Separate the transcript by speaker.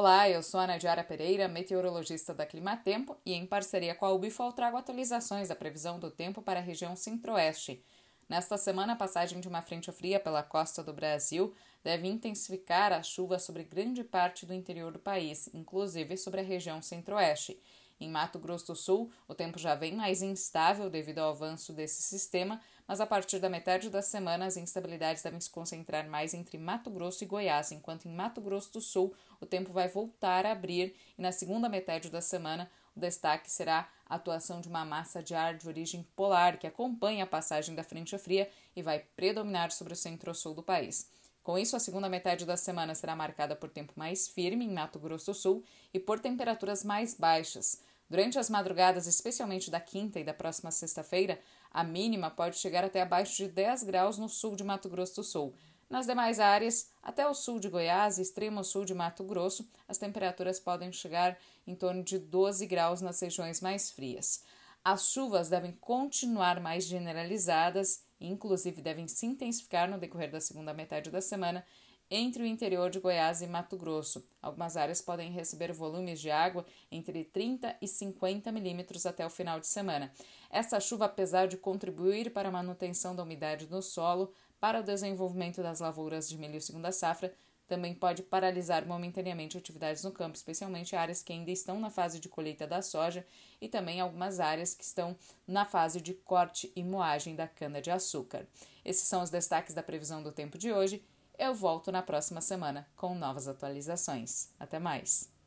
Speaker 1: Olá, eu sou a Nadiara Pereira, meteorologista da Climatempo, e em parceria com a Ubifol trago atualizações da previsão do tempo para a região centro-oeste. Nesta semana, a passagem de uma frente fria pela costa do Brasil deve intensificar a chuva sobre grande parte do interior do país, inclusive sobre a região centro-oeste. Em Mato Grosso do Sul, o tempo já vem mais instável devido ao avanço desse sistema, mas a partir da metade da semana as instabilidades devem se concentrar mais entre Mato Grosso e Goiás, enquanto em Mato Grosso do Sul o tempo vai voltar a abrir e na segunda metade da semana o destaque será a atuação de uma massa de ar de origem polar que acompanha a passagem da frente fria e vai predominar sobre o centro-sul do país. Com isso, a segunda metade da semana será marcada por tempo mais firme em Mato Grosso do Sul e por temperaturas mais baixas. Durante as madrugadas, especialmente da quinta e da próxima sexta-feira, a mínima pode chegar até abaixo de 10 graus no sul de Mato Grosso do Sul. Nas demais áreas, até o sul de Goiás e extremo sul de Mato Grosso, as temperaturas podem chegar em torno de 12 graus nas regiões mais frias. As chuvas devem continuar mais generalizadas inclusive, devem se intensificar no decorrer da segunda metade da semana entre o interior de Goiás e Mato Grosso. Algumas áreas podem receber volumes de água entre 30 e 50 milímetros até o final de semana. Essa chuva, apesar de contribuir para a manutenção da umidade no solo, para o desenvolvimento das lavouras de milho segunda safra, também pode paralisar momentaneamente atividades no campo, especialmente áreas que ainda estão na fase de colheita da soja e também algumas áreas que estão na fase de corte e moagem da cana-de-açúcar. Esses são os destaques da previsão do tempo de hoje eu volto na próxima semana com novas atualizações. Até mais!